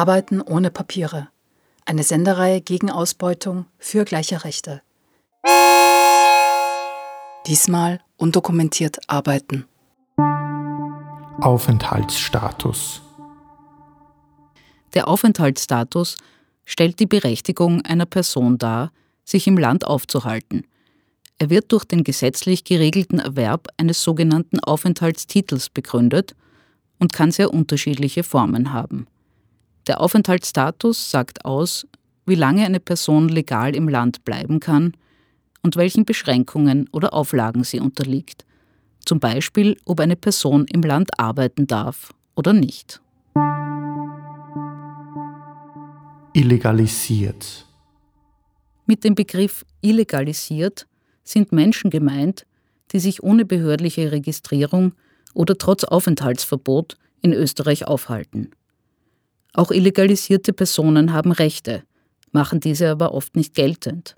Arbeiten ohne Papiere. Eine Sendereihe gegen Ausbeutung für gleiche Rechte. Diesmal undokumentiert arbeiten. Aufenthaltsstatus. Der Aufenthaltsstatus stellt die Berechtigung einer Person dar, sich im Land aufzuhalten. Er wird durch den gesetzlich geregelten Erwerb eines sogenannten Aufenthaltstitels begründet und kann sehr unterschiedliche Formen haben. Der Aufenthaltsstatus sagt aus, wie lange eine Person legal im Land bleiben kann und welchen Beschränkungen oder Auflagen sie unterliegt. Zum Beispiel, ob eine Person im Land arbeiten darf oder nicht. Illegalisiert. Mit dem Begriff illegalisiert sind Menschen gemeint, die sich ohne behördliche Registrierung oder trotz Aufenthaltsverbot in Österreich aufhalten. Auch illegalisierte Personen haben Rechte, machen diese aber oft nicht geltend,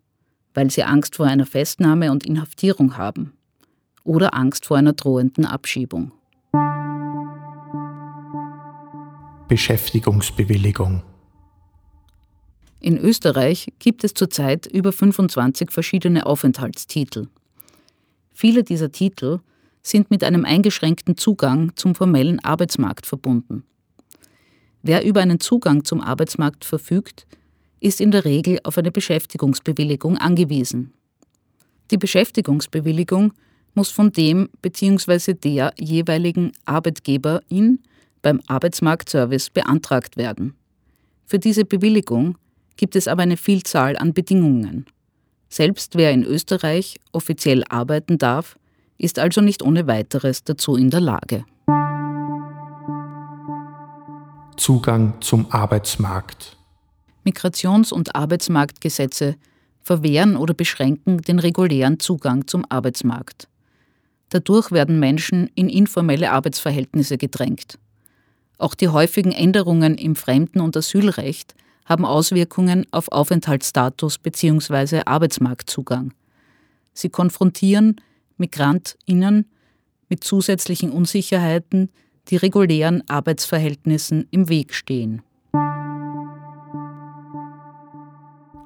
weil sie Angst vor einer Festnahme und Inhaftierung haben oder Angst vor einer drohenden Abschiebung. Beschäftigungsbewilligung. In Österreich gibt es zurzeit über 25 verschiedene Aufenthaltstitel. Viele dieser Titel sind mit einem eingeschränkten Zugang zum formellen Arbeitsmarkt verbunden. Wer über einen Zugang zum Arbeitsmarkt verfügt, ist in der Regel auf eine Beschäftigungsbewilligung angewiesen. Die Beschäftigungsbewilligung muss von dem bzw. der jeweiligen Arbeitgeberin beim Arbeitsmarktservice beantragt werden. Für diese Bewilligung gibt es aber eine Vielzahl an Bedingungen. Selbst wer in Österreich offiziell arbeiten darf, ist also nicht ohne weiteres dazu in der Lage. Zugang zum Arbeitsmarkt. Migrations- und Arbeitsmarktgesetze verwehren oder beschränken den regulären Zugang zum Arbeitsmarkt. Dadurch werden Menschen in informelle Arbeitsverhältnisse gedrängt. Auch die häufigen Änderungen im Fremden- und Asylrecht haben Auswirkungen auf Aufenthaltsstatus bzw. Arbeitsmarktzugang. Sie konfrontieren Migrantinnen mit zusätzlichen Unsicherheiten, die regulären Arbeitsverhältnissen im Weg stehen.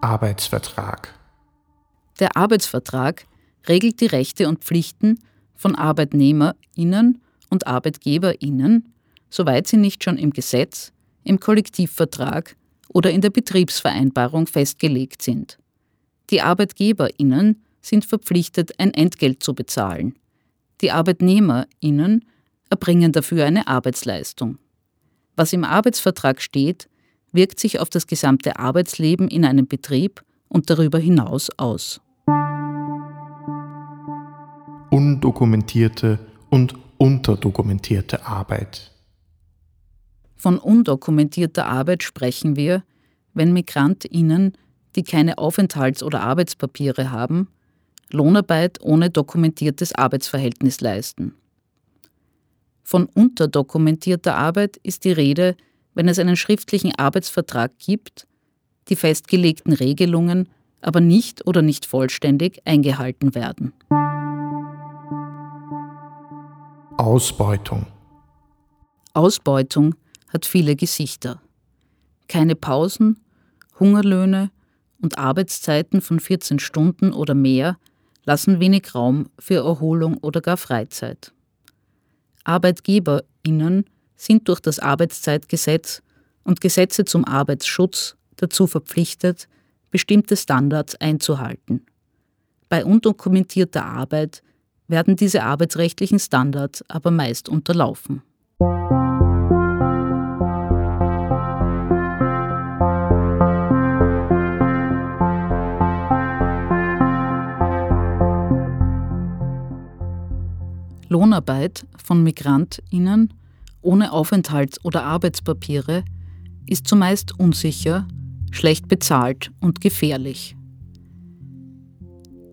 Arbeitsvertrag. Der Arbeitsvertrag regelt die Rechte und Pflichten von Arbeitnehmerinnen und Arbeitgeberinnen, soweit sie nicht schon im Gesetz, im Kollektivvertrag oder in der Betriebsvereinbarung festgelegt sind. Die Arbeitgeberinnen sind verpflichtet, ein Entgelt zu bezahlen. Die Arbeitnehmerinnen erbringen dafür eine Arbeitsleistung. Was im Arbeitsvertrag steht, wirkt sich auf das gesamte Arbeitsleben in einem Betrieb und darüber hinaus aus. Undokumentierte und unterdokumentierte Arbeit. Von undokumentierter Arbeit sprechen wir, wenn Migrantinnen, die keine Aufenthalts- oder Arbeitspapiere haben, Lohnarbeit ohne dokumentiertes Arbeitsverhältnis leisten. Von unterdokumentierter Arbeit ist die Rede, wenn es einen schriftlichen Arbeitsvertrag gibt, die festgelegten Regelungen aber nicht oder nicht vollständig eingehalten werden. Ausbeutung. Ausbeutung hat viele Gesichter. Keine Pausen, Hungerlöhne und Arbeitszeiten von 14 Stunden oder mehr lassen wenig Raum für Erholung oder gar Freizeit. Arbeitgeberinnen sind durch das Arbeitszeitgesetz und Gesetze zum Arbeitsschutz dazu verpflichtet, bestimmte Standards einzuhalten. Bei undokumentierter Arbeit werden diese arbeitsrechtlichen Standards aber meist unterlaufen. Lohnarbeit von Migrantinnen ohne Aufenthalts- oder Arbeitspapiere ist zumeist unsicher, schlecht bezahlt und gefährlich.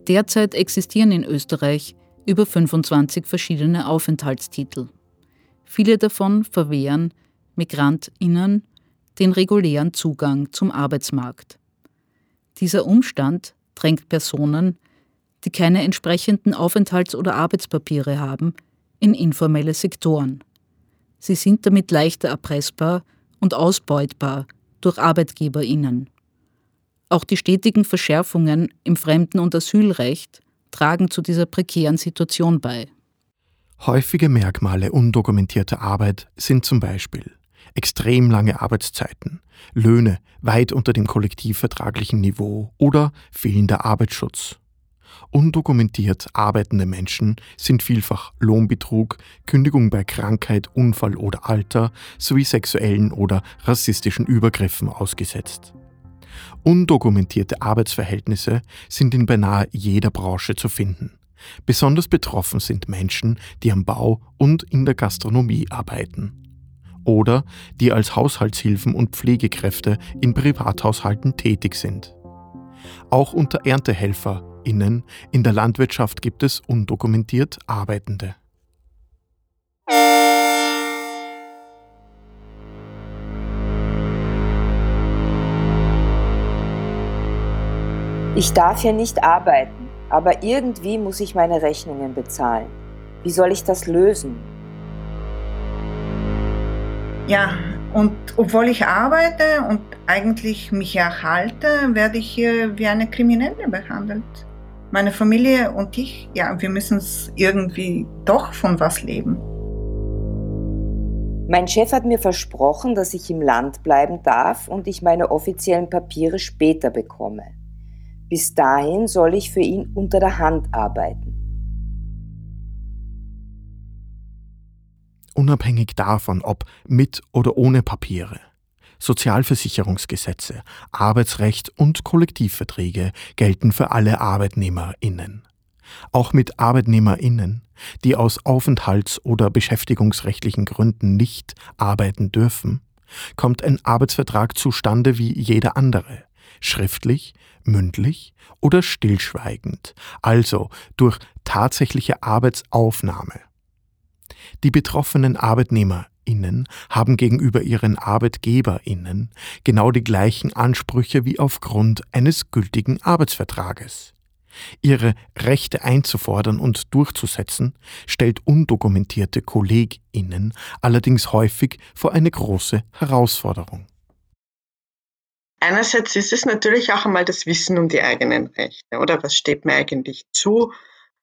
Derzeit existieren in Österreich über 25 verschiedene Aufenthaltstitel. Viele davon verwehren Migrantinnen den regulären Zugang zum Arbeitsmarkt. Dieser Umstand drängt Personen, die keine entsprechenden Aufenthalts- oder Arbeitspapiere haben, in informelle Sektoren. Sie sind damit leichter erpressbar und ausbeutbar durch Arbeitgeberinnen. Auch die stetigen Verschärfungen im Fremden- und Asylrecht tragen zu dieser prekären Situation bei. Häufige Merkmale undokumentierter Arbeit sind zum Beispiel extrem lange Arbeitszeiten, Löhne weit unter dem kollektivvertraglichen Niveau oder fehlender Arbeitsschutz. Undokumentiert arbeitende Menschen sind vielfach Lohnbetrug, Kündigung bei Krankheit, Unfall oder Alter sowie sexuellen oder rassistischen Übergriffen ausgesetzt. Undokumentierte Arbeitsverhältnisse sind in beinahe jeder Branche zu finden. Besonders betroffen sind Menschen, die am Bau und in der Gastronomie arbeiten. Oder die als Haushaltshilfen und Pflegekräfte in Privathaushalten tätig sind. Auch unter ErntehelferInnen in der Landwirtschaft gibt es undokumentiert Arbeitende. Ich darf ja nicht arbeiten, aber irgendwie muss ich meine Rechnungen bezahlen. Wie soll ich das lösen? Ja, und obwohl ich arbeite und eigentlich mich erhalte, werde ich hier wie eine Kriminelle behandelt. Meine Familie und ich, ja, wir müssen es irgendwie doch von was leben. Mein Chef hat mir versprochen, dass ich im Land bleiben darf und ich meine offiziellen Papiere später bekomme. Bis dahin soll ich für ihn unter der Hand arbeiten. Unabhängig davon, ob mit oder ohne Papiere. Sozialversicherungsgesetze, Arbeitsrecht und Kollektivverträge gelten für alle Arbeitnehmerinnen. Auch mit Arbeitnehmerinnen, die aus aufenthalts- oder beschäftigungsrechtlichen Gründen nicht arbeiten dürfen, kommt ein Arbeitsvertrag zustande wie jeder andere, schriftlich, mündlich oder stillschweigend, also durch tatsächliche Arbeitsaufnahme. Die betroffenen ArbeitnehmerInnen haben gegenüber ihren ArbeitgeberInnen genau die gleichen Ansprüche wie aufgrund eines gültigen Arbeitsvertrages. Ihre Rechte einzufordern und durchzusetzen, stellt undokumentierte KollegInnen allerdings häufig vor eine große Herausforderung. Einerseits ist es natürlich auch einmal das Wissen um die eigenen Rechte, oder was steht mir eigentlich zu?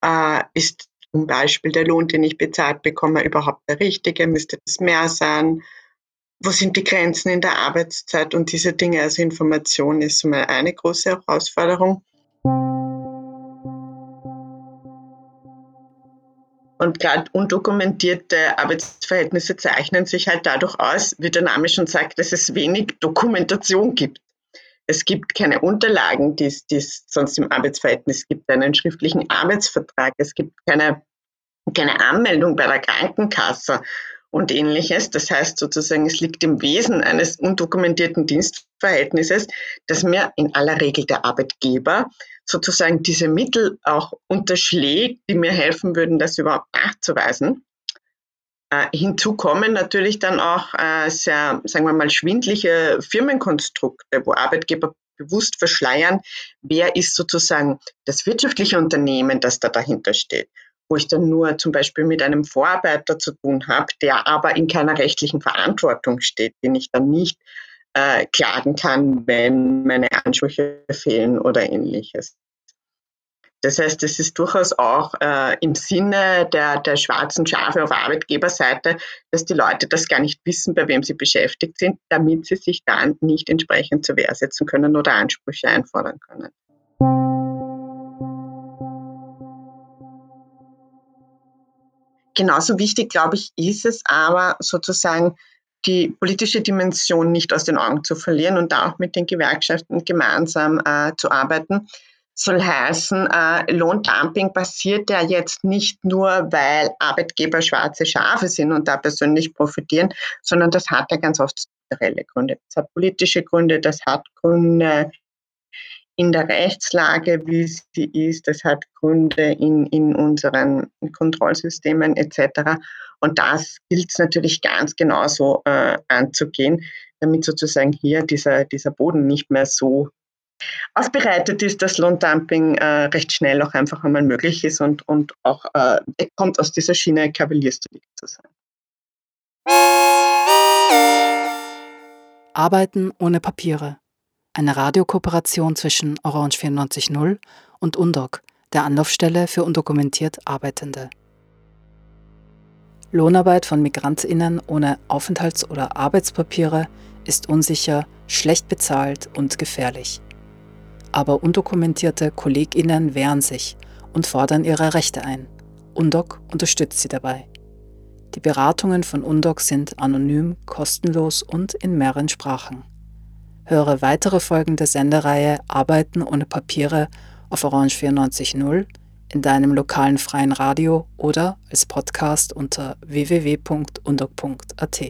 Äh, ist zum Beispiel der Lohn, den ich bezahlt bekomme, überhaupt der richtige? Müsste das mehr sein? Wo sind die Grenzen in der Arbeitszeit und diese Dinge? Also Information ist mal eine große Herausforderung. Und gerade undokumentierte Arbeitsverhältnisse zeichnen sich halt dadurch aus, wie der Name schon sagt, dass es wenig Dokumentation gibt. Es gibt keine Unterlagen, die es sonst im Arbeitsverhältnis gibt, einen schriftlichen Arbeitsvertrag. Es gibt keine, keine Anmeldung bei der Krankenkasse und ähnliches. Das heißt sozusagen, es liegt im Wesen eines undokumentierten Dienstverhältnisses, dass mir in aller Regel der Arbeitgeber sozusagen diese Mittel auch unterschlägt, die mir helfen würden, das überhaupt nachzuweisen. Äh, hinzu kommen natürlich dann auch äh, sehr, sagen wir mal, schwindliche Firmenkonstrukte, wo Arbeitgeber bewusst verschleiern, wer ist sozusagen das wirtschaftliche Unternehmen, das da dahinter steht. Wo ich dann nur zum Beispiel mit einem Vorarbeiter zu tun habe, der aber in keiner rechtlichen Verantwortung steht, den ich dann nicht äh, klagen kann, wenn meine Ansprüche fehlen oder ähnliches. Das heißt, es ist durchaus auch äh, im Sinne der, der schwarzen Schafe auf Arbeitgeberseite, dass die Leute das gar nicht wissen, bei wem sie beschäftigt sind, damit sie sich dann nicht entsprechend zur Wehr setzen können oder Ansprüche einfordern können. Genauso wichtig, glaube ich, ist es aber sozusagen, die politische Dimension nicht aus den Augen zu verlieren und auch mit den Gewerkschaften gemeinsam äh, zu arbeiten soll heißen, äh, Lohndumping passiert ja jetzt nicht nur, weil Arbeitgeber schwarze Schafe sind und da persönlich profitieren, sondern das hat ja ganz oft strukturelle Gründe. Das hat politische Gründe, das hat Gründe in der Rechtslage, wie sie ist, das hat Gründe in, in unseren Kontrollsystemen etc. Und das gilt es natürlich ganz genauso äh, anzugehen, damit sozusagen hier dieser, dieser Boden nicht mehr so ausbereitet ist, dass Lohndumping äh, recht schnell auch einfach einmal möglich ist und, und auch äh, kommt aus dieser Schiene kavaliersdelikt zu sein. Arbeiten ohne Papiere. Eine Radiokooperation zwischen Orange 94.0 und UNDOC, der Anlaufstelle für undokumentiert Arbeitende. Lohnarbeit von Migrantinnen ohne Aufenthalts- oder Arbeitspapiere ist unsicher, schlecht bezahlt und gefährlich. Aber undokumentierte Kolleginnen wehren sich und fordern ihre Rechte ein. UNDOC unterstützt sie dabei. Die Beratungen von UNDOC sind anonym, kostenlos und in mehreren Sprachen. Höre weitere Folgen der Sendereihe Arbeiten ohne Papiere auf Orange 94.0, in deinem lokalen freien Radio oder als Podcast unter www.undoc.at.